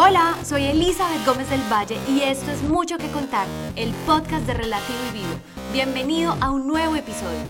Hola, soy Elizabeth Gómez del Valle y esto es Mucho que Contar, el podcast de Relativo y Vivo. Bienvenido a un nuevo episodio.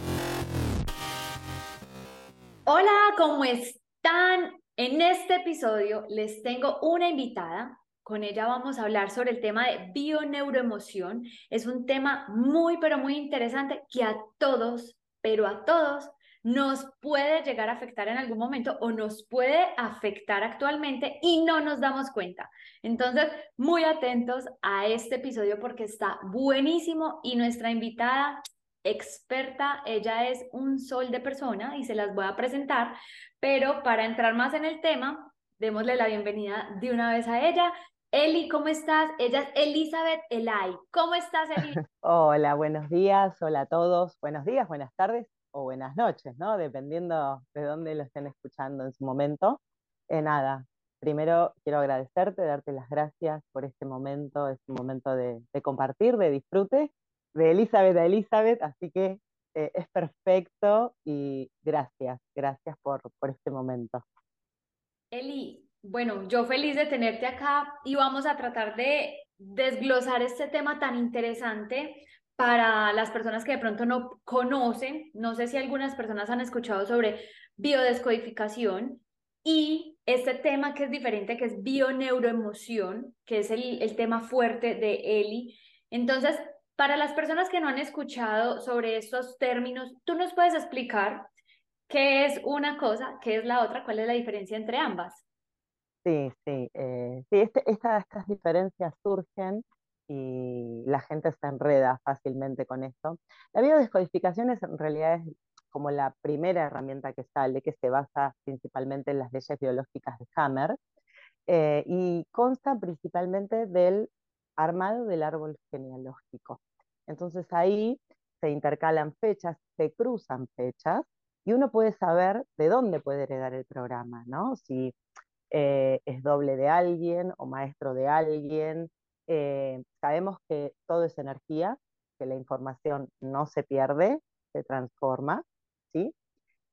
Hola, ¿cómo están? En este episodio les tengo una invitada. Con ella vamos a hablar sobre el tema de bioneuroemoción. Es un tema muy, pero muy interesante que a todos, pero a todos nos puede llegar a afectar en algún momento o nos puede afectar actualmente y no nos damos cuenta. Entonces, muy atentos a este episodio porque está buenísimo y nuestra invitada experta, ella es un sol de persona y se las voy a presentar, pero para entrar más en el tema, démosle la bienvenida de una vez a ella. Eli, ¿cómo estás? Ella es Elizabeth Elay. ¿Cómo estás, Eli? Hola, buenos días, hola a todos. Buenos días, buenas tardes o buenas noches, ¿no? Dependiendo de dónde lo estén escuchando en su momento. Eh, nada, primero quiero agradecerte, darte las gracias por este momento, este momento de, compartir, de disfrute, de Elizabeth a Elizabeth, así que eh, es perfecto y gracias, gracias por, por este momento. Eli, bueno, yo feliz de tenerte acá y vamos a tratar de desglosar este tema tan interesante para las personas que de pronto no conocen, no sé si algunas personas han escuchado sobre biodescodificación y este tema que es diferente, que es bioneuroemoción, que es el, el tema fuerte de Eli. Entonces, para las personas que no han escuchado sobre estos términos, ¿tú nos puedes explicar qué es una cosa, qué es la otra, cuál es la diferencia entre ambas? Sí, sí, eh, sí este, estas diferencias surgen y la gente se enreda fácilmente con esto. La biodescodificación es, en realidad es como la primera herramienta que sale, que se basa principalmente en las leyes biológicas de Hammer, eh, y consta principalmente del armado del árbol genealógico. Entonces ahí se intercalan fechas, se cruzan fechas, y uno puede saber de dónde puede heredar el programa, ¿no? Si eh, es doble de alguien o maestro de alguien, eh, sabemos que todo es energía, que la información no se pierde, se transforma, ¿sí?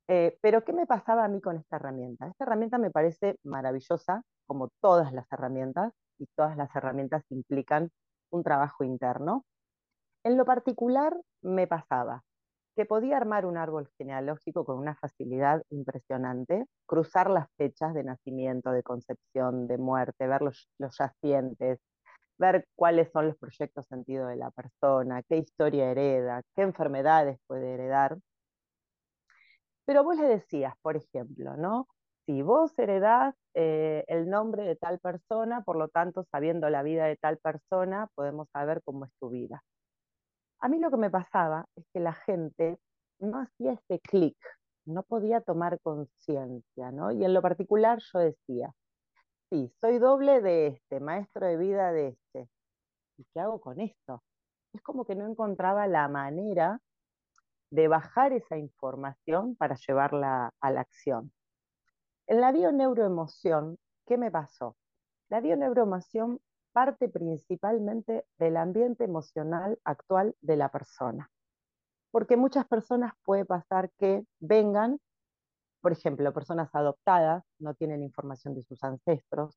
Eh, pero ¿qué me pasaba a mí con esta herramienta? Esta herramienta me parece maravillosa, como todas las herramientas, y todas las herramientas implican un trabajo interno. En lo particular me pasaba que podía armar un árbol genealógico con una facilidad impresionante, cruzar las fechas de nacimiento, de concepción, de muerte, ver los, los yacientes, ver cuáles son los proyectos sentido de la persona, qué historia hereda, qué enfermedades puede heredar. Pero vos le decías, por ejemplo, ¿no? Si vos heredás eh, el nombre de tal persona, por lo tanto, sabiendo la vida de tal persona, podemos saber cómo es tu vida. A mí lo que me pasaba es que la gente no hacía ese clic, no podía tomar conciencia, ¿no? Y en lo particular yo decía, sí, soy doble de este, maestro de vida de este. ¿Y qué hago con esto? Es como que no encontraba la manera de bajar esa información para llevarla a la acción. En la bioneuroemoción, ¿qué me pasó? La bioneuroemoción parte principalmente del ambiente emocional actual de la persona. Porque muchas personas puede pasar que vengan por ejemplo, personas adoptadas no tienen información de sus ancestros,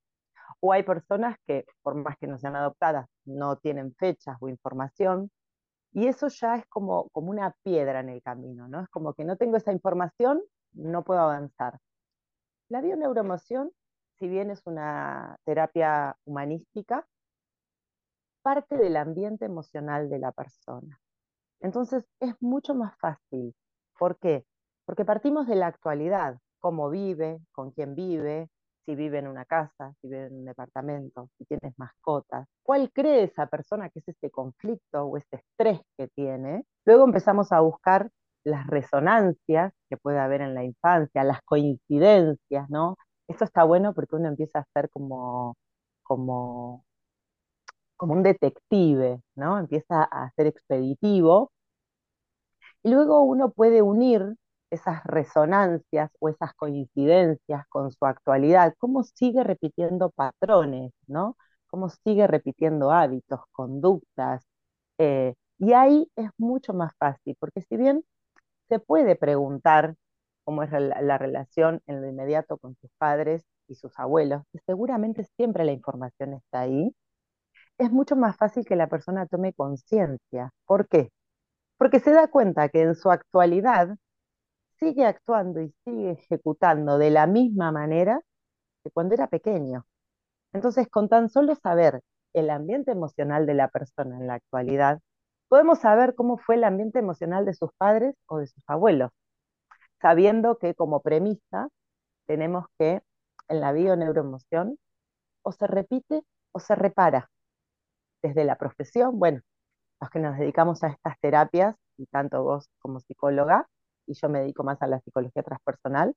o hay personas que, por más que no sean adoptadas, no tienen fechas o información, y eso ya es como, como una piedra en el camino, ¿no? Es como que no tengo esa información, no puedo avanzar. La bioneuroemoción, si bien es una terapia humanística, parte del ambiente emocional de la persona. Entonces es mucho más fácil. ¿Por qué? Porque partimos de la actualidad, cómo vive, con quién vive, si vive en una casa, si vive en un departamento, si tienes mascotas, cuál cree esa persona que es ese conflicto o ese estrés que tiene. Luego empezamos a buscar las resonancias que puede haber en la infancia, las coincidencias, ¿no? Esto está bueno porque uno empieza a ser como, como, como un detective, ¿no? Empieza a ser expeditivo. Y luego uno puede unir esas resonancias o esas coincidencias con su actualidad, cómo sigue repitiendo patrones, ¿no? Cómo sigue repitiendo hábitos, conductas. Eh, y ahí es mucho más fácil, porque si bien se puede preguntar cómo es la, relación en lo inmediato con sus padres y sus abuelos, seguramente siempre la información está ahí, es mucho más fácil que la persona tome conciencia. ¿Por qué? Porque se da cuenta que en su actualidad sigue actuando y sigue ejecutando de la misma manera que cuando era pequeño. Entonces, con tan solo saber el ambiente emocional de la persona en la actualidad, podemos saber cómo fue el ambiente emocional de sus padres o de sus abuelos, sabiendo que como premisa tenemos que en la bioneuroemoción o se repite o se repara. Desde la profesión, bueno, los que nos dedicamos a estas terapias, y tanto vos como psicóloga, y yo me dedico más a la psicología transpersonal,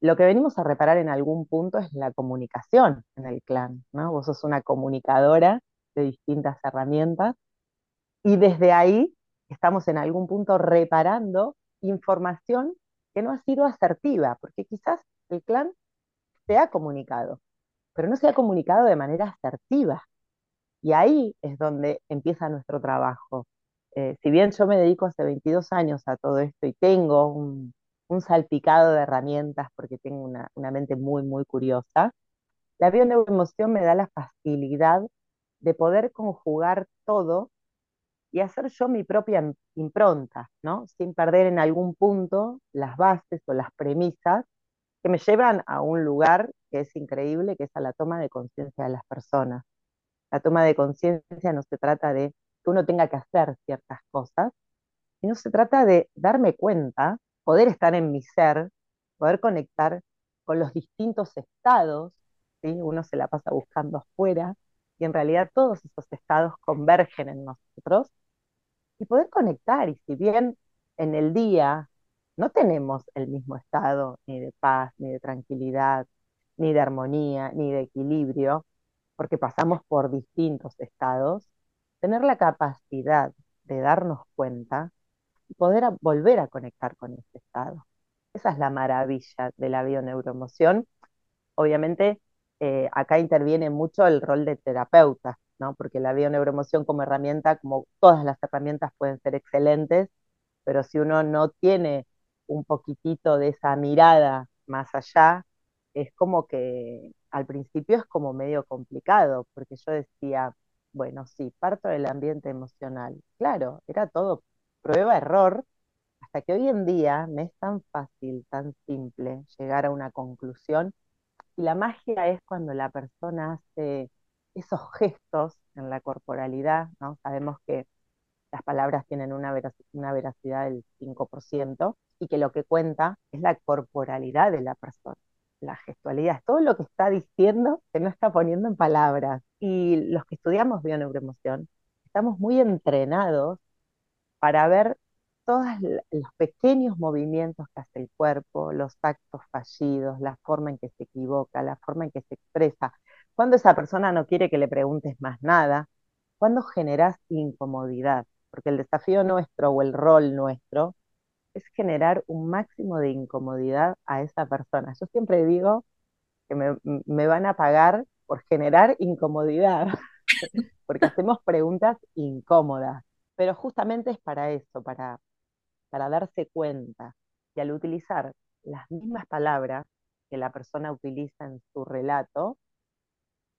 lo que venimos a reparar en algún punto es la comunicación en el clan, ¿no? Vos sos una comunicadora de distintas herramientas y desde ahí estamos en algún punto reparando información que no ha sido asertiva, porque quizás el clan se ha comunicado, pero no se ha comunicado de manera asertiva. Y ahí es donde empieza nuestro trabajo. Eh, si bien yo me dedico hace 22 años a todo esto y tengo un, salpicado de herramientas porque tengo una, una mente muy, muy curiosa, la bioneuroemoción me da la facilidad de poder conjugar todo y hacer yo mi propia impronta, ¿no? Sin perder en algún punto las bases o las premisas que me llevan a un lugar que es increíble, que es a la toma de conciencia de las personas. La toma de conciencia no se trata de que uno tenga que hacer ciertas cosas, sino se trata de darme cuenta poder estar en mi ser, poder conectar con los distintos estados, ¿sí? uno se la pasa buscando afuera, y en realidad todos esos estados convergen en nosotros, y poder conectar, y si bien en el día no tenemos el mismo estado ni de paz, ni de tranquilidad, ni de armonía, ni de equilibrio, porque pasamos por distintos estados, tener la capacidad de darnos cuenta y poder volver a conectar con ese estado. Esa es la maravilla de la bioneuroemoción. Obviamente, eh, acá interviene mucho el rol de terapeuta, ¿no? porque la bioneuroemoción como herramienta, como todas las herramientas pueden ser excelentes, pero si uno no tiene un poquitito de esa mirada más allá, es como que al principio es como medio complicado, porque yo decía, bueno, sí, parto del ambiente emocional. Claro, era todo prueba-error, hasta que hoy en día me es tan fácil, tan simple llegar a una conclusión. Y la magia es cuando la persona hace esos gestos en la corporalidad, ¿no? Sabemos que las palabras tienen una, una veracidad del 5% y que lo que cuenta es la corporalidad de la persona, la gestualidad, es todo lo que está diciendo que no está poniendo en palabras. Y los que estudiamos bioneuroemoción estamos muy entrenados para ver todos los pequeños movimientos que hace el cuerpo, los actos fallidos, la forma en que se equivoca, la forma en que se expresa. Cuando esa persona no quiere que le preguntes más nada, cuando generas incomodidad, porque el desafío nuestro o el rol nuestro es generar un máximo de incomodidad a esa persona. Yo siempre digo que me, me van a pagar por generar incomodidad, porque hacemos preguntas incómodas pero justamente es para eso, para, para darse cuenta. Y al utilizar las mismas palabras que la persona utiliza en su relato,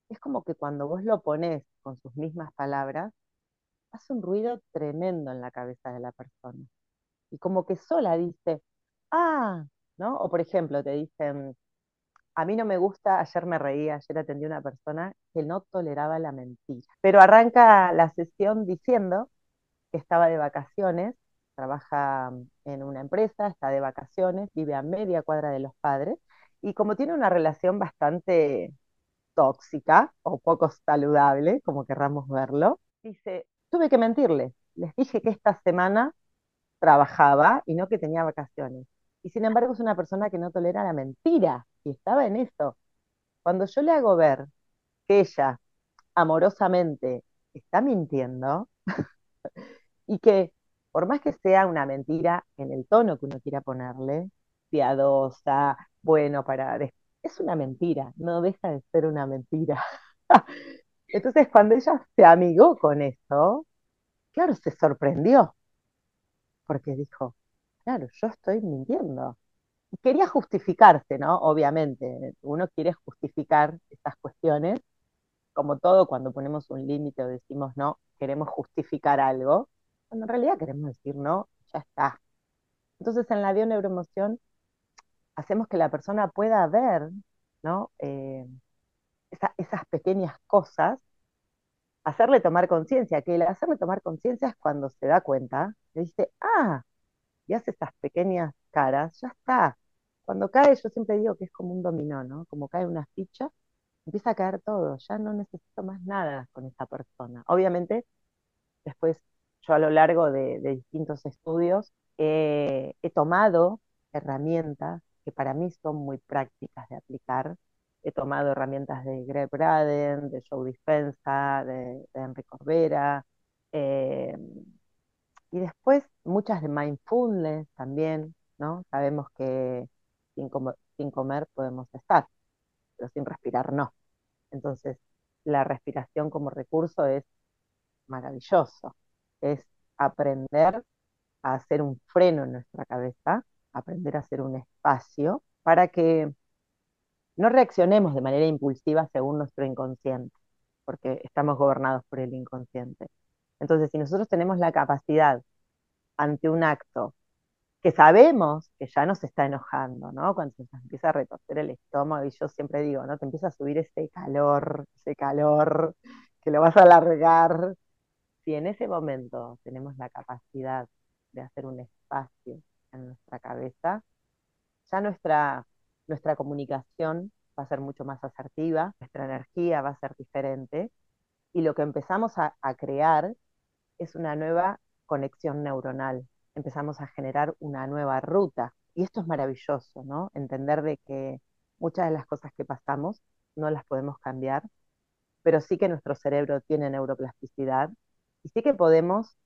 es como que cuando vos lo pones con sus mismas palabras, hace un ruido tremendo en la cabeza de la persona. Y como que sola dice, ah, ¿no? O por ejemplo, te dicen, a mí no me gusta, ayer me reí, ayer atendí a una persona que no toleraba la mentira. Pero arranca la sesión diciendo que estaba de vacaciones, trabaja en una empresa, está de vacaciones, vive a media cuadra de los padres y como tiene una relación bastante tóxica o poco saludable, como querramos verlo, dice, tuve que mentirle, les dije que esta semana trabajaba y no que tenía vacaciones. Y sin embargo es una persona que no tolera la mentira y estaba en eso. Cuando yo le hago ver que ella amorosamente está mintiendo, y que por más que sea una mentira en el tono que uno quiera ponerle, piadosa, bueno, para... Es una mentira, no deja de ser una mentira. Entonces, cuando ella se amigó con eso, claro, se sorprendió, porque dijo, claro, yo estoy mintiendo. quería justificarse, ¿no? Obviamente, uno quiere justificar esas cuestiones, como todo cuando ponemos un límite o decimos no, queremos justificar algo, cuando en realidad queremos decir no, ya está. Entonces en la bioneuroemoción hacemos que la persona pueda ver, ¿no? Eh, esas pequeñas cosas, hacerle tomar conciencia, que el hacerle tomar conciencia es cuando se da cuenta, le dice, ah, y hace esas pequeñas caras, ya está. Cuando cae, yo siempre digo que es como un dominó, ¿no? Como cae una ficha, empieza a caer todo, ya no necesito más nada con esa persona. Obviamente, después yo a lo largo de, distintos estudios he tomado herramientas que para mí son muy prácticas de aplicar. He tomado herramientas de Greg Braden, de Joe Dispensa, de, Enrique Corbera, eh, y después muchas de mindfulness también, ¿no? Sabemos que sin, sin comer podemos estar, pero sin respirar no. Entonces, la respiración como recurso es maravilloso. Es aprender a hacer un freno en nuestra cabeza, aprender a hacer un espacio para que no reaccionemos de manera impulsiva según nuestro inconsciente, porque estamos gobernados por el inconsciente. Entonces, si nosotros tenemos la capacidad ante un acto que sabemos que ya nos está enojando, ¿no? Cuando se empieza a retorcer el estómago, y yo siempre digo, ¿no? Te empieza a subir ese calor, ese calor, que lo vas a alargar. Si en ese momento tenemos la capacidad de hacer un espacio en nuestra cabeza, ya nuestra, nuestra comunicación va a ser mucho más asertiva, nuestra energía va a ser diferente, y lo que empezamos a crear es una nueva conexión neuronal, empezamos a generar una nueva ruta. Y esto es maravilloso, ¿no? Entender de que muchas de las cosas que pasamos no las podemos cambiar, pero sí que nuestro cerebro tiene neuroplasticidad y sí que podemos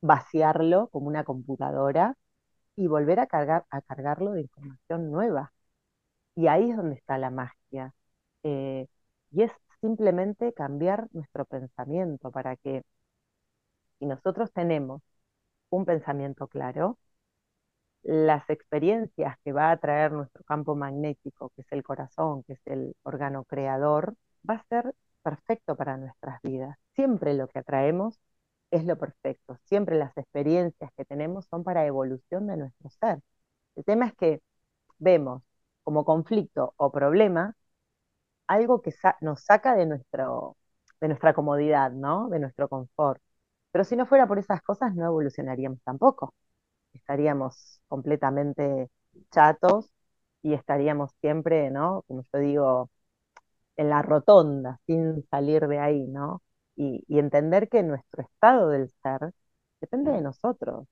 vaciarlo como una computadora y volver a, cargar, a cargarlo de información nueva. Y ahí es donde está la magia. Eh, y es simplemente cambiar nuestro pensamiento para que si nosotros tenemos un pensamiento claro, las experiencias que va a traer nuestro campo magnético, que es el corazón, que es el órgano creador, va a ser perfecto para nuestras vidas. Siempre lo que atraemos es lo perfecto, siempre las experiencias que tenemos son para evolución de nuestro ser. El tema es que vemos como conflicto o problema algo que nos saca de, nuestro, de nuestra comodidad, ¿no? de nuestro confort. Pero si no fuera por esas cosas, no evolucionaríamos tampoco. Estaríamos completamente chatos y estaríamos siempre, ¿no? Como yo digo, en la rotonda, sin salir de ahí, ¿no? Y, entender que nuestro estado del ser depende de nosotros. O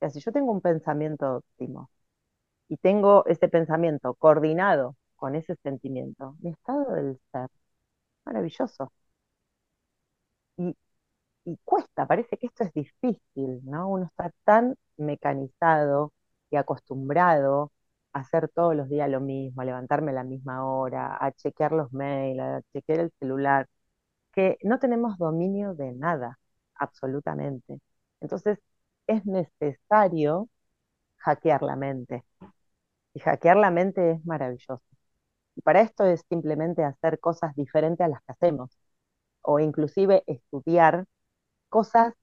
sea, si yo tengo un pensamiento óptimo y tengo ese pensamiento coordinado con ese sentimiento, mi estado del ser, maravilloso. Y, y cuesta, parece que esto es difícil, ¿no? Uno está tan mecanizado y acostumbrado a hacer todos los días lo mismo, a levantarme a la misma hora, a chequear los mails, a chequear el celular, que no tenemos dominio de nada, absolutamente. Entonces, es necesario hackear la mente. Y hackear la mente es maravilloso. Y para esto es simplemente hacer cosas diferentes a las que hacemos, o inclusive estudiar cosas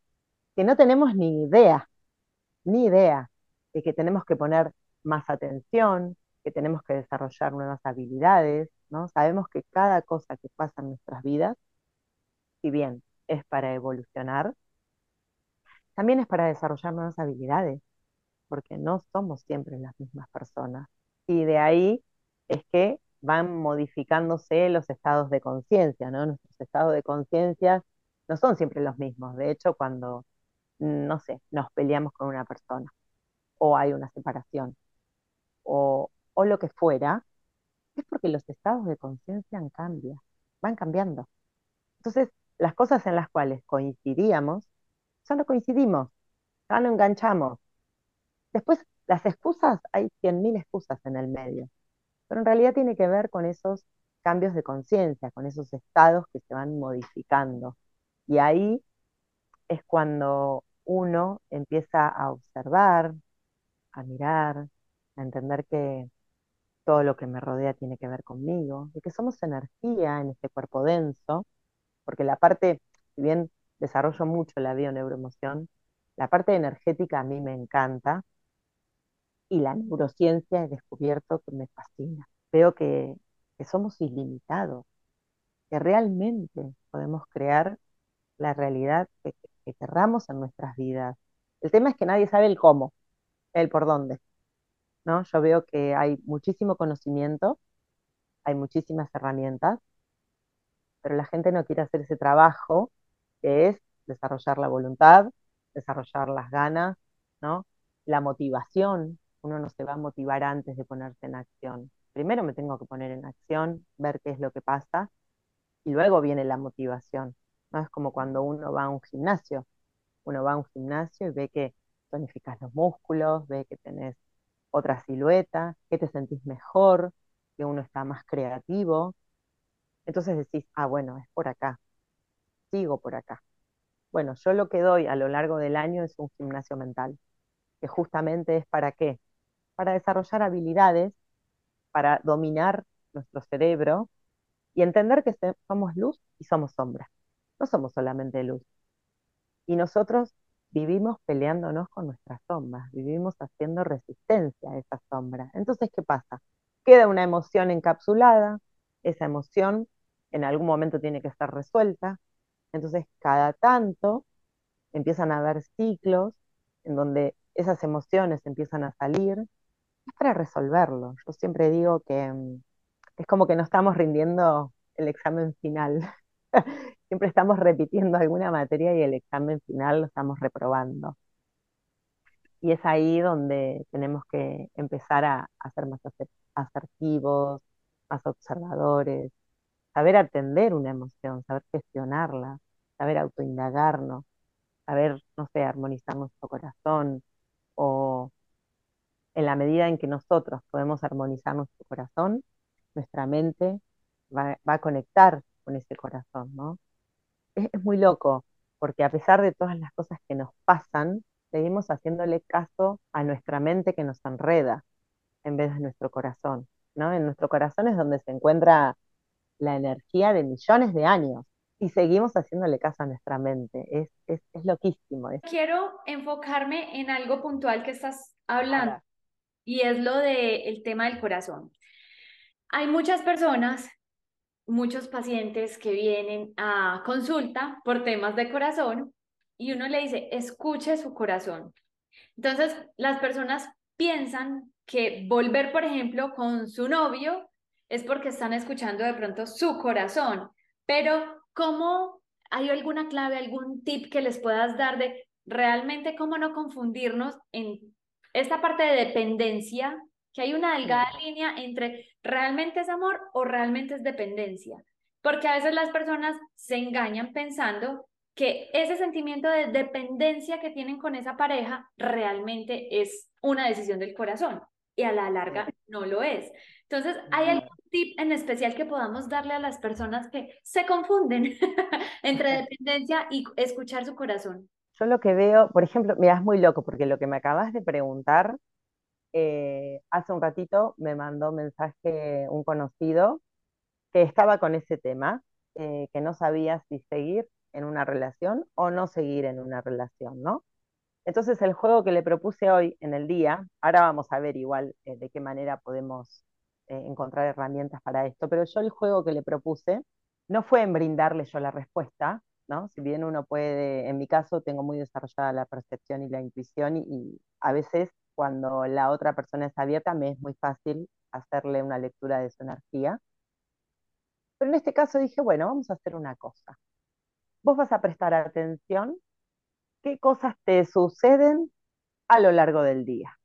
que no tenemos ni idea, ni idea, de que tenemos que poner más atención, que tenemos que desarrollar nuevas habilidades, ¿no? Sabemos que cada cosa que pasa en nuestras vidas, si bien es para evolucionar, también es para desarrollar nuevas habilidades, porque no somos siempre las mismas personas. Y de ahí es que van modificándose los estados de conciencia, ¿no? Nuestros estados de conciencia no son siempre los mismos. De hecho, cuando, no sé, nos peleamos con una persona o hay una separación o, lo que fuera, es porque los estados de conciencia cambian, van cambiando. Entonces, las cosas en las cuales coincidíamos, ya no coincidimos, ya no enganchamos. Después, las excusas, hay 100.000 excusas en el medio, pero en realidad tiene que ver con esos cambios de conciencia, con esos estados que se van modificando. Y ahí es cuando uno empieza a observar, a mirar, a entender que todo lo que me rodea tiene que ver conmigo, y que somos energía en este cuerpo denso, porque la parte, si bien desarrollo mucho la bioneuroemoción, la parte energética a mí me encanta y la neurociencia he descubierto que me fascina. Veo que, que somos ilimitados, que realmente podemos crear la realidad que, que en nuestras vidas. El tema es que nadie sabe el cómo, el por dónde. ¿no? Yo veo que hay muchísimo conocimiento, hay muchísimas herramientas, pero la gente no quiere hacer ese trabajo que es desarrollar la voluntad, desarrollar las ganas, ¿no? La motivación. Uno no se va a motivar antes de ponerse en acción. Primero me tengo que poner en acción, ver qué es lo que pasa, y luego viene la motivación. ¿No? Es como cuando uno va a un gimnasio. Uno va a un gimnasio y ve que tonificas los músculos, ve que tenés otra silueta, que te sentís mejor, que uno está más creativo. Entonces decís, ah, bueno, es por acá, sigo por acá. Bueno, yo lo que doy a lo largo del año es un gimnasio mental, que justamente es para qué? Para desarrollar habilidades, para dominar nuestro cerebro y entender que somos luz y somos sombra. No somos solamente luz. Y nosotros vivimos peleándonos con nuestras sombras, vivimos haciendo resistencia a esa sombra. Entonces, ¿qué pasa? Queda una emoción encapsulada, esa emoción en algún momento tiene que ser resuelta, entonces cada tanto empiezan a haber ciclos en donde esas emociones empiezan a salir, es para resolverlo. Yo siempre digo que mm, es como que no estamos rindiendo el examen final. siempre estamos repitiendo alguna materia y el examen final lo estamos reprobando. Y es ahí donde tenemos que empezar a, ser más asertivos, más observadores, saber atender una emoción, saber gestionarla, saber autoindagarnos, saber, no sé, armonizar nuestro corazón o en la medida en que nosotros podemos armonizar nuestro corazón, nuestra mente va, va a conectar con ese corazón, ¿no? Es, muy loco, porque a pesar de todas las cosas que nos pasan, seguimos haciéndole caso a nuestra mente que nos enreda en vez de nuestro corazón, ¿no? En nuestro corazón es donde se encuentra la energía de millones de años y seguimos haciéndole caso a nuestra mente. Es, es, es loquísimo. Quiero enfocarme en algo puntual que estás hablando y es lo del tema del corazón. Hay muchas personas muchos pacientes que vienen a consulta por temas de corazón y uno le dice, escuche su corazón. Entonces, las personas piensan que volver, por ejemplo, con su novio es porque están escuchando de pronto su corazón, pero ¿cómo hay alguna clave, algún tip que les puedas dar de realmente cómo no confundirnos en esta parte de dependencia que hay una delgada línea entre realmente es amor o realmente es dependencia. Porque a veces las personas se engañan pensando que ese sentimiento de dependencia que tienen con esa pareja realmente es una decisión del corazón y a la larga no lo es. Entonces, ¿hay algún tip en especial que podamos darle a las personas que se confunden entre dependencia y escuchar su corazón? Yo lo que veo, por ejemplo, mira, es muy loco porque lo que me acabas de preguntar eh, hace un ratito me mandó mensaje un conocido que estaba con ese tema, eh, que no sabía si seguir en una relación o no seguir en una relación, ¿no? Entonces el juego que le propuse hoy en el día, ahora vamos a ver igual eh, de qué manera podemos encontrar herramientas para esto, pero yo el juego que le propuse no fue en brindarle yo la respuesta, ¿no? Si bien uno puede, en mi caso tengo muy desarrollada la percepción y la intuición y a veces cuando la otra persona es abierta, me es muy fácil hacerle una lectura de su energía. Pero en este caso dije, bueno, vamos a hacer una cosa. Vos vas a prestar atención qué cosas te suceden a lo largo del día.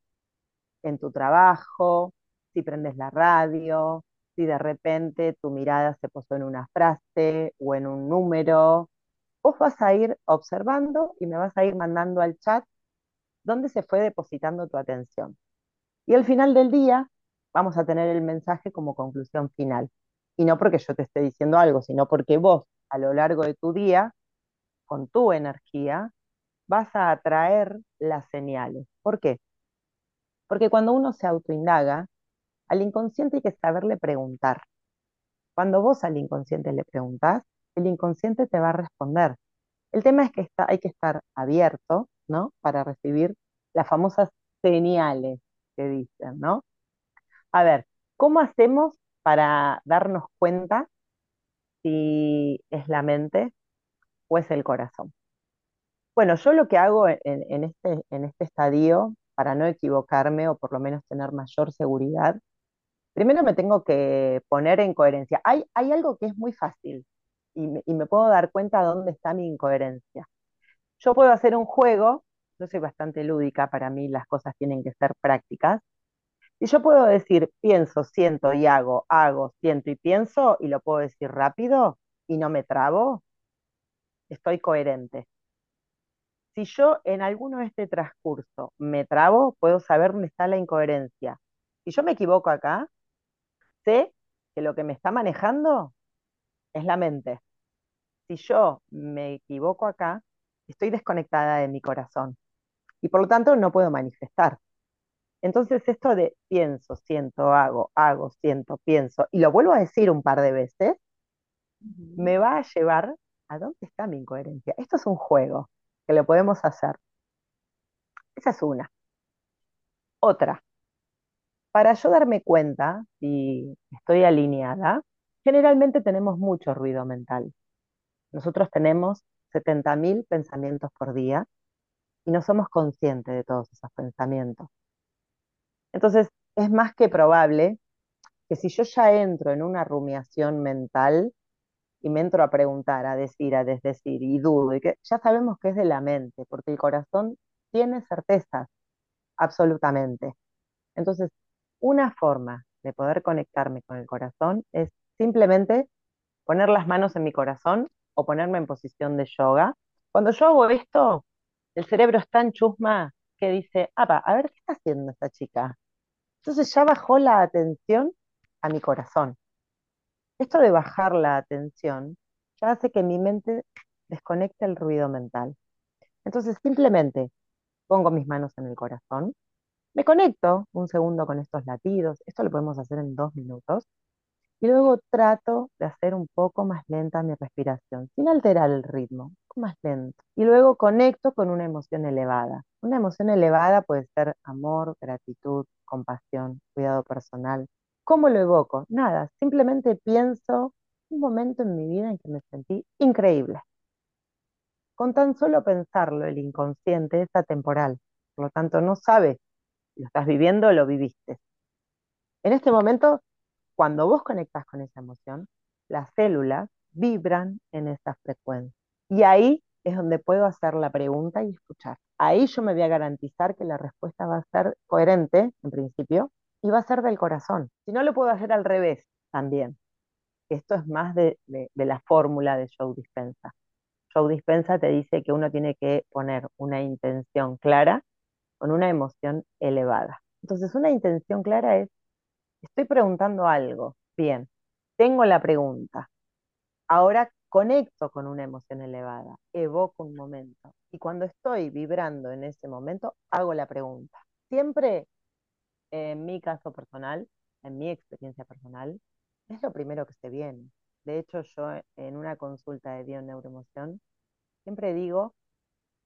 En tu trabajo, si prendes la radio, si de repente tu mirada se posó en una frase o en un número. Vos vas a ir observando y me vas a ir mandando al chat dónde se fue depositando tu atención. Y al final del día vamos a tener el mensaje como conclusión final. Y no porque yo te esté diciendo algo, sino porque vos a lo largo de tu día, con tu energía, vas a atraer las señales. ¿Por qué? Porque cuando uno se autoindaga, al inconsciente hay que saberle preguntar. Cuando vos al inconsciente le preguntás, el inconsciente te va a responder. El tema es que está, hay que estar abierto, ¿no? Para recibir las famosas señales que dicen, ¿no? A ver, ¿cómo hacemos para darnos cuenta si es la mente o es el corazón? Bueno, yo lo que hago en, este, en este estadio, para no equivocarme o por lo menos tener mayor seguridad, primero me tengo que poner en coherencia. Hay, hay algo que es muy fácil y me, y me puedo dar cuenta dónde está mi incoherencia. Yo puedo hacer un juego, yo soy bastante lúdica, para mí las cosas tienen que ser prácticas, y yo puedo decir pienso, siento y hago, hago, siento y pienso, y lo puedo decir rápido y no me trabo, estoy coherente. Si yo en alguno de este transcurso me trabo, puedo saber dónde está la incoherencia. Si yo me equivoco acá, sé que lo que me está manejando es la mente. Si yo me equivoco acá, estoy desconectada de mi corazón y por lo tanto no puedo manifestar. Entonces esto de pienso, siento, hago, hago, siento, pienso, y lo vuelvo a decir un par de veces, me va a llevar a dónde está mi incoherencia. Esto es un juego que lo podemos hacer. Esa es una. Otra, para yo darme cuenta si estoy alineada, generalmente tenemos mucho ruido mental. Nosotros tenemos 70.000 pensamientos por día y no somos conscientes de todos esos pensamientos. Entonces, es más que probable que si yo ya entro en una rumiación mental y me entro a preguntar, a decir, a desdecir y dudo, que ya sabemos que es de la mente, porque el corazón tiene certezas, absolutamente. Entonces, una forma de poder conectarme con el corazón es simplemente poner las manos en mi corazón o ponerme en posición de yoga. Cuando yo hago esto, el cerebro es tan chusma que dice, apa, a ver qué está haciendo esta chica. Entonces ya bajó la atención a mi corazón. Esto de bajar la atención ya hace que mi mente desconecte el ruido mental. Entonces simplemente pongo mis manos en el corazón, me conecto un segundo con estos latidos, esto lo podemos hacer en dos minutos, y luego trato de hacer un poco más lenta mi respiración, sin alterar el ritmo, más lento. Y luego conecto con una emoción elevada. Una emoción elevada puede ser amor, gratitud, compasión, cuidado personal. ¿Cómo lo evoco? Nada, simplemente pienso un momento en mi vida en que me sentí increíble. Con tan solo pensarlo, el inconsciente es atemporal, por lo tanto no sabe si lo estás viviendo o lo viviste. En este momento, cuando vos conectas con esa emoción, las células vibran en esa frecuencia. Y ahí es donde puedo hacer la pregunta y escuchar. Ahí yo me voy a garantizar que la respuesta va a ser coherente, en principio, y va a ser del corazón. Si no, lo puedo hacer al revés también. Esto es más de, la fórmula de Joe Dispensa. Joe Dispensa te dice que uno tiene que poner una intención clara con una emoción elevada. Entonces, una intención clara es, estoy preguntando algo, bien, tengo la pregunta. Ahora, conecto con una emoción elevada, evoco un momento y cuando estoy vibrando en ese momento, hago la pregunta. Siempre, en mi caso personal, en mi experiencia personal, es lo primero que se viene. De hecho, yo en una consulta de bio-neuroemoción siempre digo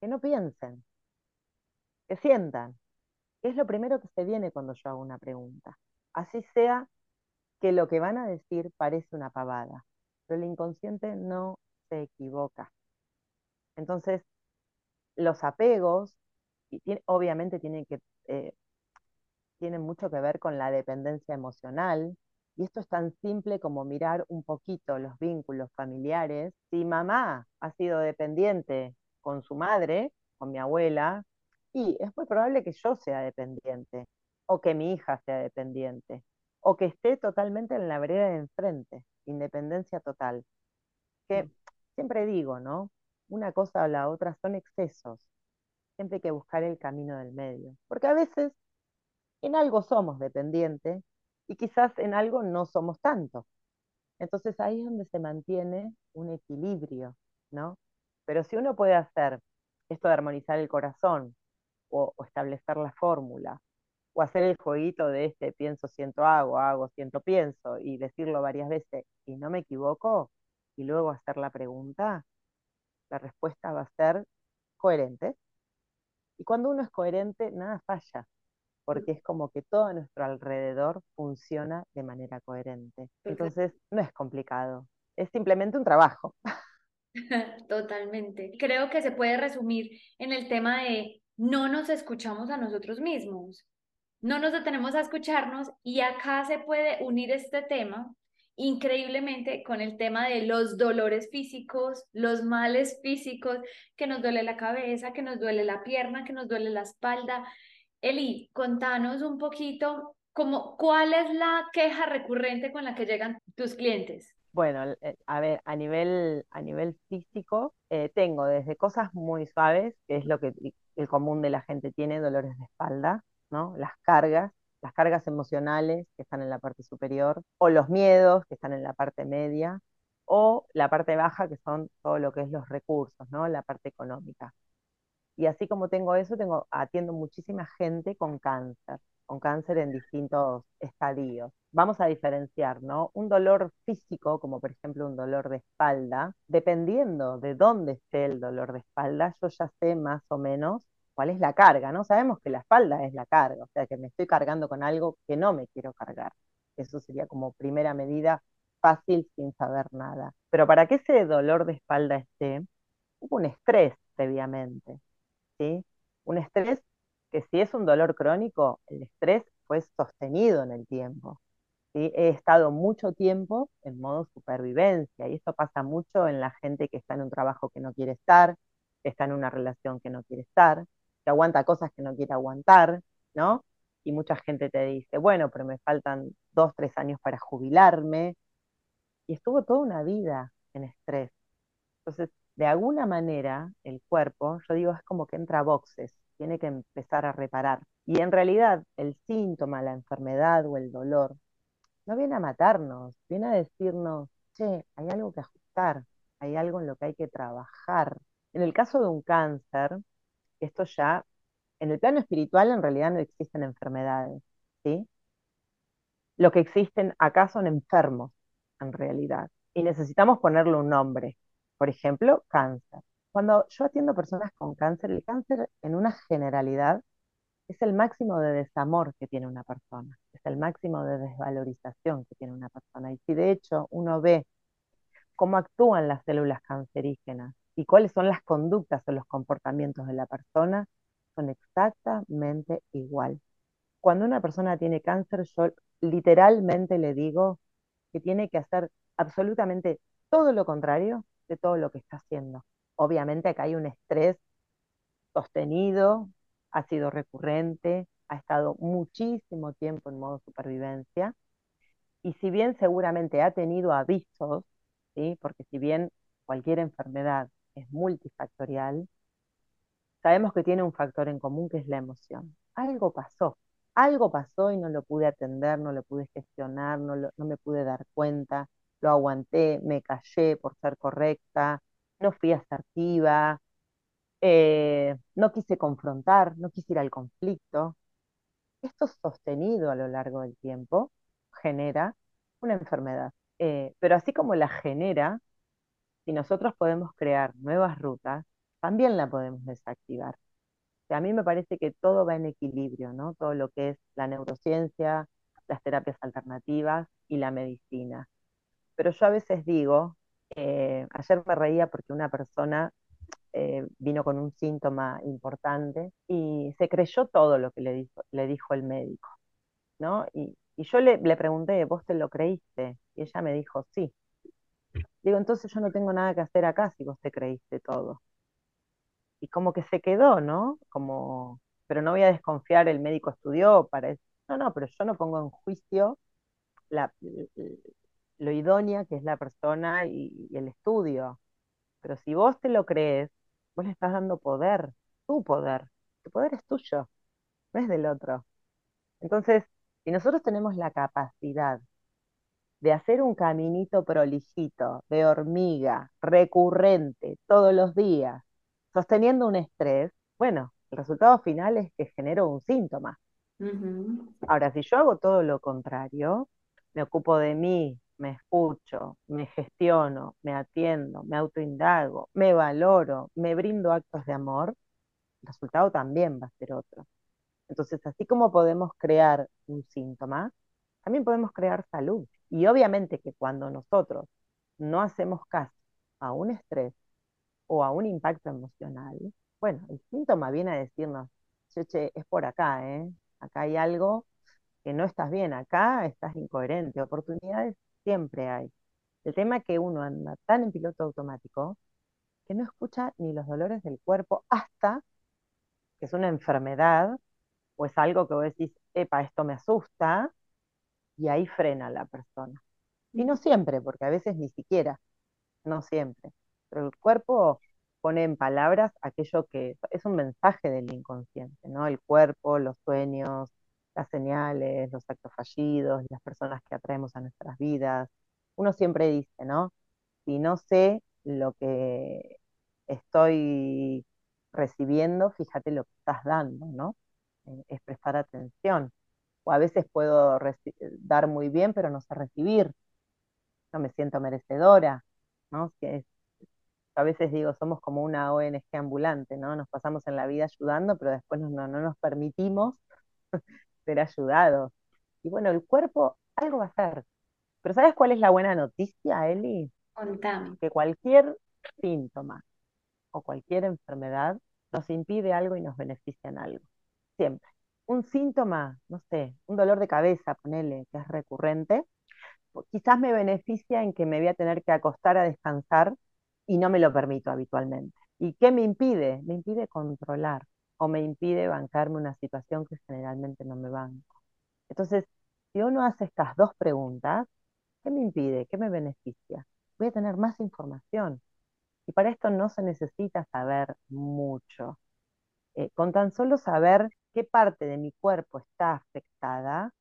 que no piensen, que sientan, es lo primero que se viene cuando yo hago una pregunta. Así sea que lo que van a decir parece una pavada, pero el inconsciente no se equivoca. Entonces, los apegos, obviamente tienen, que, eh, tienen mucho que ver con la dependencia emocional, y esto es tan simple como mirar un poquito los vínculos familiares. Si mamá ha sido dependiente con su madre, con mi abuela, y es muy probable que yo sea dependiente, o que mi hija sea dependiente, o que esté totalmente en la vereda de enfrente independencia total. Que mm. siempre digo, ¿no? Una cosa o la otra son excesos. Siempre hay que buscar el camino del medio. Porque a veces en algo somos dependientes y quizás en algo no somos tanto. Entonces ahí es donde se mantiene un equilibrio, ¿no? Pero si uno puede hacer esto de armonizar el corazón o, o establecer la fórmula o hacer el jueguito de este pienso, siento, hago, hago, siento, pienso, y decirlo varias veces y no me equivoco, y luego hacer la pregunta, la respuesta va a ser coherente. Y cuando uno es coherente, nada falla, porque es como que todo a nuestro alrededor funciona de manera coherente. Entonces, no es complicado, es simplemente un trabajo. Totalmente. Creo que se puede resumir en el tema de no nos escuchamos a nosotros mismos, no nos detenemos a escucharnos y acá se puede unir este tema increíblemente con el tema de los dolores físicos, los males físicos, que nos duele la cabeza, que nos duele la pierna, que nos duele la espalda. Eli, contanos un poquito como cuál es la queja recurrente con la que llegan tus clientes. Bueno, eh, a ver, a nivel, a nivel físico, eh, tengo desde cosas muy suaves, que es lo que el común de la gente tiene, dolores de espalda, ¿no? Las cargas, las cargas emocionales que están en la parte superior, o los miedos que están en la parte media, o la parte baja que son todo lo que es los recursos, ¿no? La parte económica. Y así como tengo eso, tengo, atiendo muchísima gente con cáncer, con cáncer en distintos estadios. Vamos a diferenciar, ¿no? Un dolor físico, como por ejemplo un dolor de espalda, dependiendo de dónde esté el dolor de espalda, yo ya sé más o menos cuál es la carga, ¿no? Sabemos que la espalda es la carga, o sea, que me estoy cargando con algo que no me quiero cargar. Eso sería como primera medida fácil sin saber nada. Pero para que ese dolor de espalda esté, hubo un estrés previamente, ¿sí? Un estrés que si es un dolor crónico, el estrés fue sostenido en el tiempo. ¿sí? He estado mucho tiempo en modo supervivencia y esto pasa mucho en la gente que está en un trabajo que no quiere estar, que está en una relación que no quiere estar, que aguanta cosas que no quiere aguantar, ¿no? Y mucha gente te dice, bueno, pero me faltan dos, tres años para jubilarme. Y estuvo toda una vida en estrés. Entonces, de alguna manera, el cuerpo, yo digo, es como que entra a boxes, tiene que empezar a reparar. Y en realidad, el síntoma, la enfermedad o el dolor, no viene a matarnos, viene a decirnos, che, hay algo que ajustar, hay algo en lo que hay que trabajar. En el caso de un cáncer, esto ya, en el plano espiritual en realidad no existen enfermedades, ¿sí? Lo que existen acá son enfermos, en realidad, y necesitamos ponerle un nombre. Por ejemplo, cáncer. Cuando yo atiendo personas con cáncer, el cáncer en una generalidad es el máximo de desamor que tiene una persona, es el máximo de desvalorización que tiene una persona. Y si de hecho uno ve cómo actúan las células cancerígenas y cuáles son las conductas o los comportamientos de la persona, son exactamente igual. Cuando una persona tiene cáncer, yo literalmente le digo que tiene que hacer absolutamente todo lo contrario de todo lo que está haciendo. Obviamente acá hay un estrés sostenido, ha sido recurrente, ha estado muchísimo tiempo en modo supervivencia, y si bien seguramente ha tenido avisos, ¿sí? porque si bien cualquier enfermedad es multifactorial, sabemos que tiene un factor en común que es la emoción. Algo pasó, algo pasó y no lo pude atender, no lo pude gestionar, no, no me pude dar cuenta, lo aguanté, me callé por ser correcta, no fui asertiva, eh, no quise confrontar, no quise ir al conflicto. Esto sostenido a lo largo del tiempo genera una enfermedad. Eh, pero así como la genera, si nosotros podemos crear nuevas rutas, también la podemos desactivar. a mí me parece que todo va en equilibrio, ¿no? Todo lo que es la neurociencia, las terapias alternativas y la medicina. Pero yo a veces digo, eh, ayer me reía porque una persona eh, vino con un síntoma importante y se creyó todo lo que le dijo, le dijo el médico, ¿no? Y, yo le, le, pregunté, ¿vos te lo creíste? Y ella me dijo, sí. Digo, entonces yo no tengo nada que hacer acá si vos te creíste todo. Y como que se quedó, ¿no? Como, pero no voy a desconfiar, el médico estudió para eso. No, no, pero yo no pongo en juicio la, lo idónea que es la persona y, y el estudio. Pero si vos te lo crees, vos le estás dando poder, tu poder. Tu poder es tuyo, no es del otro. Entonces, si nosotros tenemos la capacidad de hacer un caminito prolijito, de hormiga, recurrente, todos los días, sosteniendo un estrés, bueno, el resultado final es que genero un síntoma. Ahora, si yo hago todo lo contrario, me ocupo de mí, me escucho, me gestiono, me atiendo, me autoindago, me valoro, me brindo actos de amor, el resultado también va a ser otro. Entonces, así como podemos crear un síntoma, también podemos crear salud. Y obviamente que cuando nosotros no hacemos caso a un estrés o a un impacto emocional, bueno, el síntoma viene a decirnos, che, es por acá, ¿eh? Acá hay algo que no estás bien, acá estás incoherente, oportunidades siempre hay. El tema es que uno anda tan en piloto automático que no escucha ni los dolores del cuerpo hasta que es una enfermedad o es algo que vos decís, epa, esto me asusta, y ahí frena la persona. Y no siempre, porque a veces ni siquiera, no siempre. Pero el cuerpo pone en palabras aquello que es un mensaje del inconsciente, ¿no? El cuerpo, los sueños, las señales, los actos fallidos, las personas que atraemos a nuestras vidas. Uno siempre dice, ¿no? Si no sé lo que estoy recibiendo, fíjate lo que estás dando, ¿no? Eh, es prestar atención. O a veces puedo dar muy bien, pero no sé recibir. No me siento merecedora, ¿no? a veces digo, somos como una ONG ambulante, ¿no? Nos pasamos en la vida ayudando, pero después no, no nos permitimos ser ayudados. Y bueno, el cuerpo algo va a hacer. Pero ¿sabes cuál es la buena noticia, Eli? Contame. Que cualquier síntoma o cualquier enfermedad nos impide algo y nos beneficia en algo. Siempre. Un síntoma, no sé, un dolor de cabeza, ponele, que es recurrente, quizás me beneficia en que me voy a tener que acostar a descansar y no me lo permito habitualmente. ¿Y qué me impide? Me impide controlar o me impide bancarme una situación que generalmente no me banco. Entonces, si uno hace estas dos preguntas, ¿qué me impide? ¿Qué me beneficia? Voy a tener más información. Y para esto no se necesita saber mucho. Eh, con tan solo saber qué parte de mi cuerpo está afectada,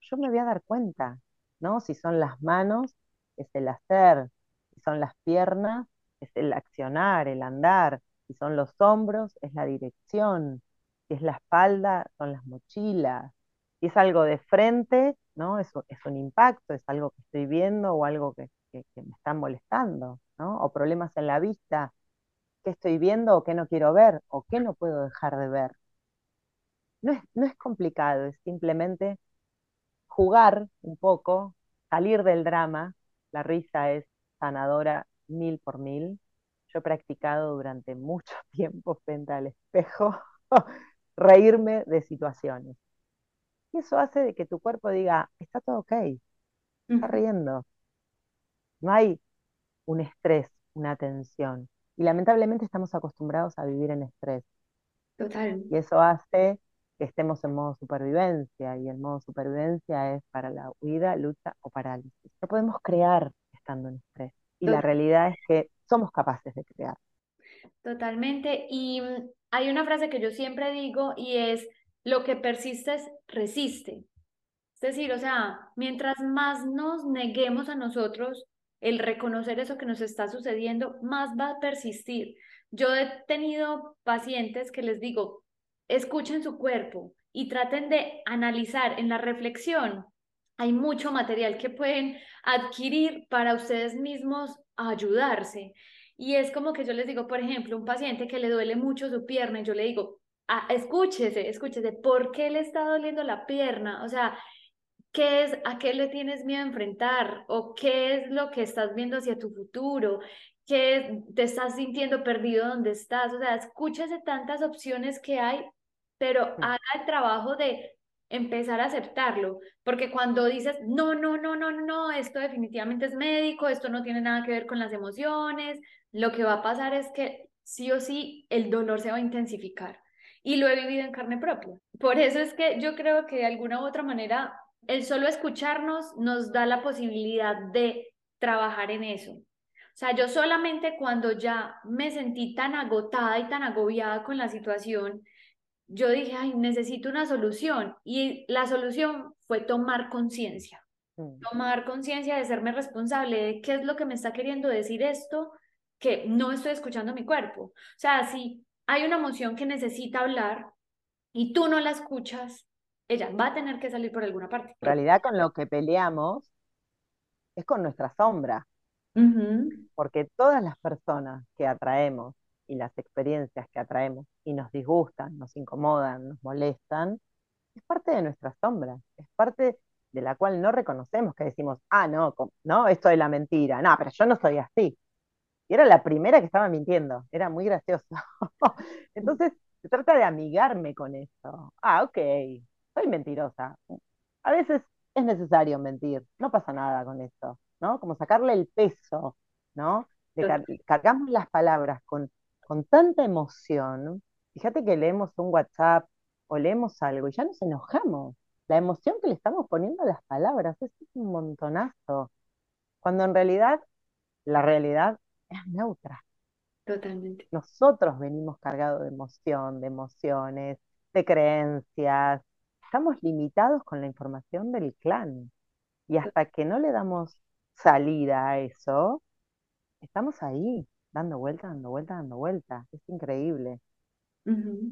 yo me voy a dar cuenta, ¿no? Si son las manos, es el hacer, si son las piernas, es el accionar, el andar, si son los hombros, es la dirección, si es la espalda, son las mochilas, si es algo de frente, ¿no? Es, un impacto, es algo que estoy viendo o algo que, que, me están molestando, ¿no? O problemas en la vista, qué estoy viendo o qué no quiero ver, o qué no puedo dejar de ver. No es, no es complicado, es simplemente jugar un poco, salir del drama, la risa es sanadora mil por mil, yo he practicado durante mucho tiempo frente al espejo reírme de situaciones. Y eso hace de que tu cuerpo diga, está todo ok, está riendo. No hay un estrés, una tensión. Y lamentablemente estamos acostumbrados a vivir en estrés. Total. Y eso hace que estemos en modo supervivencia. Y el modo supervivencia es para la huida, lucha o parálisis. No podemos crear estando en estrés. Y la realidad es que somos capaces de crear. Totalmente. Y mm, hay una frase que yo siempre digo y es, lo que persistes, resiste. Es decir, o sea, mientras más nos neguemos a nosotros el reconocer eso que nos está sucediendo, más va a persistir. Yo he tenido pacientes que les digo, escuchen su cuerpo y traten de analizar en la reflexión. Hay mucho material que pueden adquirir para ustedes mismos ayudarse. Y es como que yo les digo, por ejemplo, un paciente que le duele mucho su pierna y yo le digo, ah, escúchese, escúchese, ¿por qué le está doliendo la pierna? O sea, ¿qué es, a qué le tienes miedo a enfrentar? ¿O qué es lo que estás viendo hacia tu futuro? ¿Qué te estás sintiendo perdido donde estás? O sea, escúchese tantas opciones que hay, pero mm. haga el trabajo de empezar a aceptarlo, porque cuando dices, no, no, no, no, no, esto definitivamente es médico, esto no tiene nada que ver con las emociones, lo que va a pasar es que sí o sí el dolor se va a intensificar. Y lo he vivido en carne propia. Por eso es que yo creo que de alguna u otra manera el solo escucharnos nos da la posibilidad de trabajar en eso. O sea, yo solamente cuando ya me sentí tan agotada y tan agobiada con la situación, yo dije, ay, necesito una solución. Y la solución fue tomar conciencia. Mm. Tomar conciencia de serme responsable de qué es lo que me está queriendo decir esto, que no estoy escuchando mi cuerpo. O sea, si hay una emoción que necesita hablar y tú no la escuchas, ella va a tener que salir por alguna parte. En realidad con lo que peleamos es con nuestra sombra, porque todas las personas que atraemos y las experiencias que atraemos y nos disgustan, nos incomodan, nos molestan, es parte de nuestra sombra, es parte de la cual no reconocemos, que decimos, ah, no, no, esto es la mentira, no, pero yo no soy así. Y era la primera que estaba mintiendo, era muy gracioso. Entonces, se trata de amigarme con eso. Ah, ok, soy mentirosa. A veces es necesario mentir, no pasa nada con esto, ¿no? Como sacarle el peso, ¿no? cargamos las palabras con, con tanta emoción. Fíjate que leemos un WhatsApp o leemos algo y ya nos enojamos. La emoción que le estamos poniendo a las palabras es un montonazo. Cuando en realidad la realidad es neutra. Totalmente. Nosotros venimos cargados de emoción, de emociones, de creencias. Estamos limitados con la información del clan. Y hasta que no le damos salida a eso, estamos ahí, dando vuelta, dando vuelta, dando vuelta. Es increíble.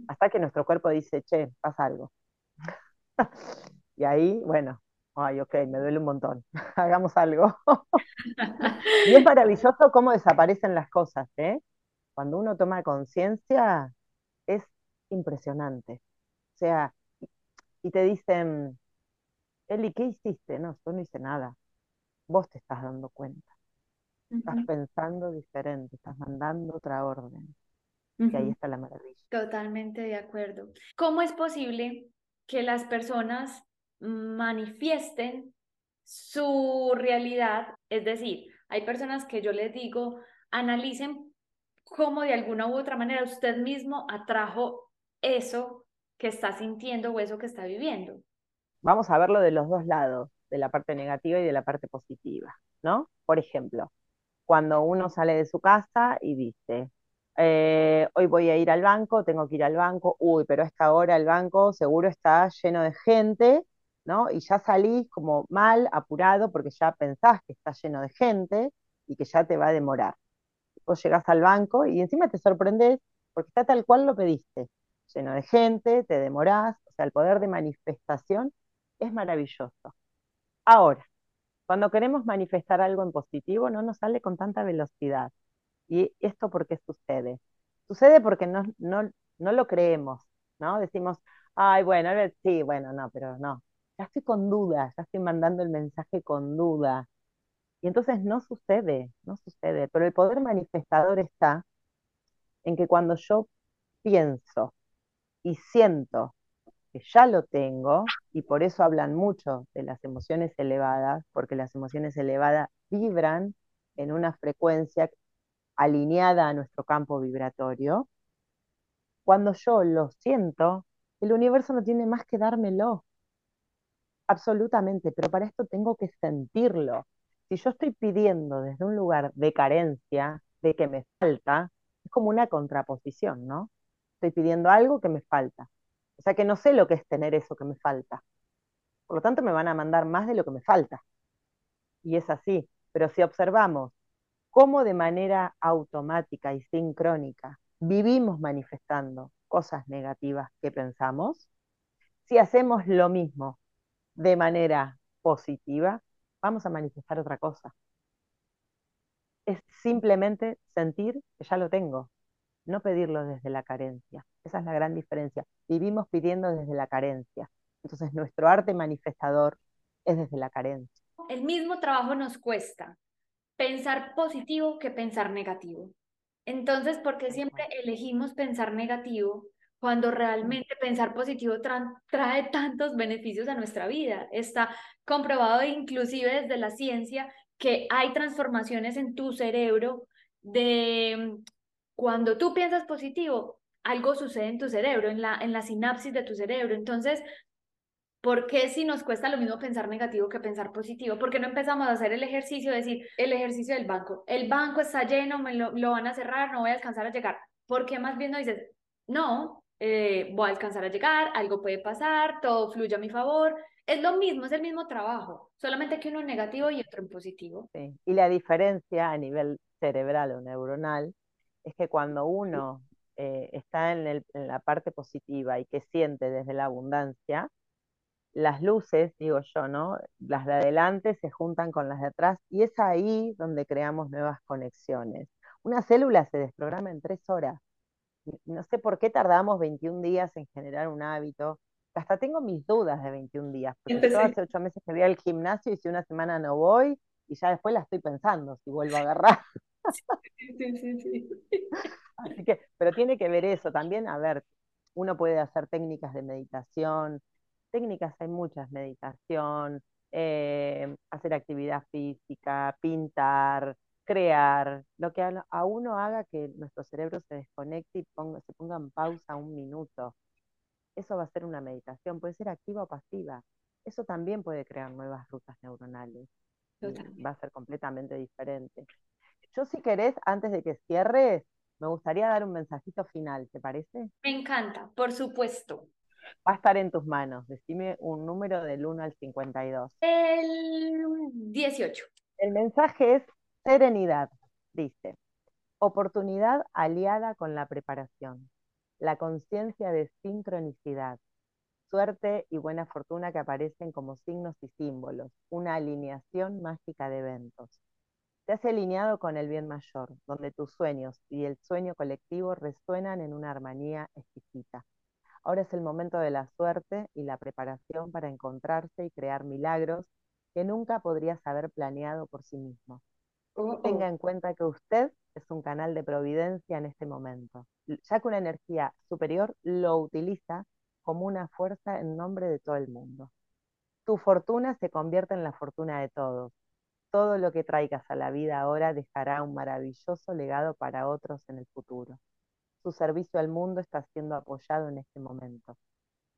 Hasta que nuestro cuerpo dice, che, pasa algo. y ahí, bueno, ay, ok, me duele un montón, hagamos algo. y es maravilloso cómo desaparecen las cosas, ¿eh? Cuando uno toma conciencia, es impresionante. O sea, y te dicen, Eli, ¿qué hiciste? No, yo no hice nada. Vos te estás dando cuenta. Estás pensando diferente, estás mandando otra orden. Y ahí está la maravilla. Totalmente de acuerdo. ¿Cómo es posible que las personas manifiesten su realidad? Es decir, hay personas que yo les digo, analicen cómo de alguna u otra manera usted mismo atrajo eso que está sintiendo o eso que está viviendo. Vamos a verlo de los dos lados, de la parte negativa y de la parte positiva, ¿no? Por ejemplo, cuando uno sale de su casa y dice, eh, hoy voy a ir al banco, tengo que ir al banco, uy, pero a esta hora el banco seguro está lleno de gente, ¿no? Y ya salís como mal, apurado, porque ya pensás que está lleno de gente y que ya te va a demorar vos llegás al banco y encima te sorprendés porque está tal cual lo pediste, lleno de gente, te demorás, o sea, el poder de manifestación es maravilloso. Ahora, cuando queremos manifestar algo en positivo, no nos sale con tanta velocidad. ¿Y esto por qué sucede? Sucede porque no, no, no lo creemos, ¿no? Decimos, ay, bueno, sí, bueno, no, pero no. Ya estoy con duda, ya estoy mandando el mensaje con duda. Y entonces no sucede, no sucede. Pero el poder manifestador está en que cuando yo pienso y siento que ya lo tengo, y por eso hablan mucho de las emociones elevadas, porque las emociones elevadas vibran en una frecuencia alineada a nuestro campo vibratorio, cuando yo lo siento, el universo no tiene más que dármelo. Absolutamente, pero para esto tengo que sentirlo si yo estoy pidiendo desde un lugar de carencia, de que me falta, es como una contraposición, ¿no? Estoy pidiendo algo que me falta. O sea que no sé lo que es tener eso que me falta. Por lo tanto, me van a mandar más de lo que me falta. Y es así. Pero si observamos cómo de manera automática y sincrónica vivimos manifestando cosas negativas que pensamos, si hacemos lo mismo de manera positiva, vamos a manifestar otra cosa. Es simplemente sentir que ya lo tengo, no pedirlo desde la carencia. Esa es la gran diferencia. Vivimos pidiendo desde la carencia. Entonces nuestro arte manifestador es desde la carencia. El mismo trabajo nos cuesta pensar positivo que pensar negativo. Entonces, ¿por qué siempre elegimos pensar negativo cuando realmente pensar positivo trae tantos beneficios a nuestra vida. Está comprobado inclusive desde la ciencia que hay transformaciones en tu cerebro de cuando tú piensas positivo, algo sucede en tu cerebro, en la, en la sinapsis de tu cerebro. Entonces, ¿por qué si nos cuesta lo mismo pensar negativo que pensar positivo? ¿Por qué no empezamos a hacer el ejercicio, decir, el ejercicio del banco? El banco está lleno, me lo, lo van a cerrar, no voy a alcanzar a llegar. ¿Por qué más bien no dices, no, eh, voy a alcanzar a llegar, algo puede pasar, todo fluye a mi favor. Es lo mismo, es el mismo trabajo, solamente que uno en negativo y otro en positivo. Y la diferencia a nivel cerebral o neuronal es que cuando uno eh, está en, la parte positiva y que siente desde la abundancia, las luces, digo yo, ¿no? Las de adelante se juntan con las de atrás y es ahí donde creamos nuevas conexiones. Una célula se desprograma en tres horas. No sé por qué tardamos 21 días en generar un hábito. Hasta tengo mis dudas de 21 días, porque yo hace ocho meses que voy al gimnasio y si una semana no voy, y ya después la estoy pensando si vuelvo a agarrar. Sí, sí, sí. Así que, pero tiene que ver eso también, a ver, uno puede hacer técnicas de meditación, técnicas hay muchas, meditación, eh, hacer actividad física, pintar, crear, lo que a, uno haga que nuestro cerebro se desconecte y se ponga en pausa un minuto. Eso va a ser una meditación, puede ser activa o pasiva. Eso también puede crear nuevas rutas neuronales. Va a ser completamente diferente. Yo si querés, antes de que cierres, me gustaría dar un mensajito final, ¿te parece? Me encanta, por supuesto. Va a estar en tus manos. Decime un número del 1 al 52. El 18. El mensaje es serenidad, dice. Oportunidad aliada con la preparación. La conciencia de sincronicidad. Suerte y buena fortuna que aparecen como signos y símbolos. Una alineación mágica de eventos. Te has alineado con el bien mayor, donde tus sueños y el sueño colectivo resuenan en una armonía exquisita. Ahora es el momento de la suerte y la preparación para encontrarse y crear milagros que nunca podrías haber planeado por sí mismo. Tenga en cuenta que usted es un canal de providencia en este momento, ya que una energía superior lo utiliza como una fuerza en nombre de todo el mundo. Tu fortuna se convierte en la fortuna de todos todo lo que traigas a la vida ahora dejará un maravilloso legado para otros en el futuro. Su servicio al mundo está siendo apoyado en este momento.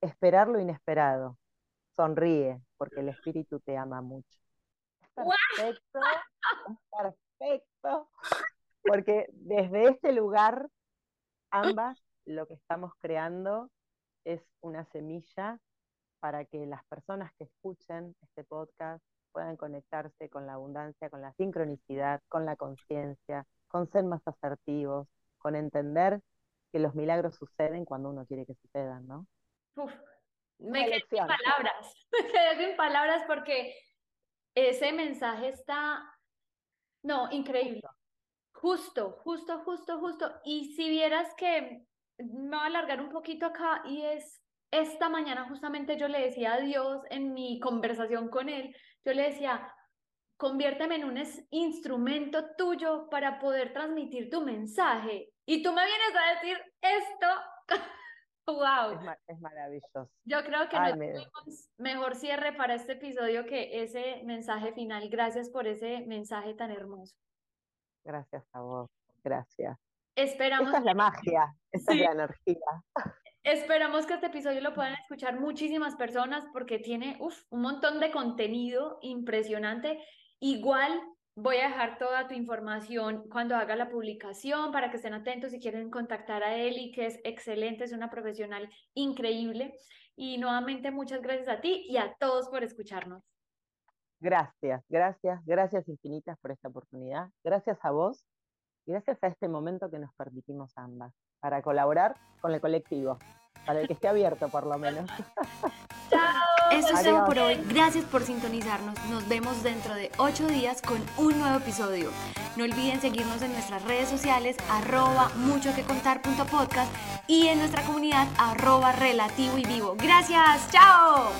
Esperar lo inesperado. Sonríe, porque el espíritu te ama mucho. Perfecto, perfecto. Porque desde este lugar, ambas, lo que estamos creando es una semilla para que las personas que escuchen este podcast puedan conectarse con la abundancia, con la sincronicidad, con la conciencia, con ser más asertivos, con entender que los milagros suceden cuando uno quiere que sucedan, ¿no? me quedé sin palabras, me quedé sin palabras porque ese mensaje está, no, increíble. Justo, justo, justo, justo. Y si vieras que me va a alargar un poquito acá y es, esta mañana justamente yo le decía a Dios en mi conversación con él, yo le decía, conviérteme en un instrumento tuyo para poder transmitir tu mensaje. Y tú me vienes a decir esto. ¡Wow! Es, maravilloso. Yo creo que no tenemos mejor cierre para este episodio que ese mensaje final. Gracias por ese mensaje tan hermoso. Gracias a vos. Gracias. Esperamos. Esa es la magia, esa es la energía. Esperamos que este episodio lo puedan escuchar muchísimas personas porque tiene un montón de contenido impresionante. Igual voy a dejar toda tu información cuando haga la publicación para que estén atentos si quieren contactar a Eli, que es excelente, es una profesional increíble. Y nuevamente muchas gracias a ti y a todos por escucharnos. Gracias, gracias, gracias infinitas por esta oportunidad. Gracias a vos gracias a este momento que nos permitimos ambas para colaborar con el colectivo, para el que esté abierto por lo menos. Eso es todo por hoy. Gracias por sintonizarnos. Nos vemos dentro de ocho días con un nuevo episodio. No olviden seguirnos en nuestras redes sociales, arroba mucho que contar y en nuestra comunidad arroba relativo y vivo. Gracias. Chao.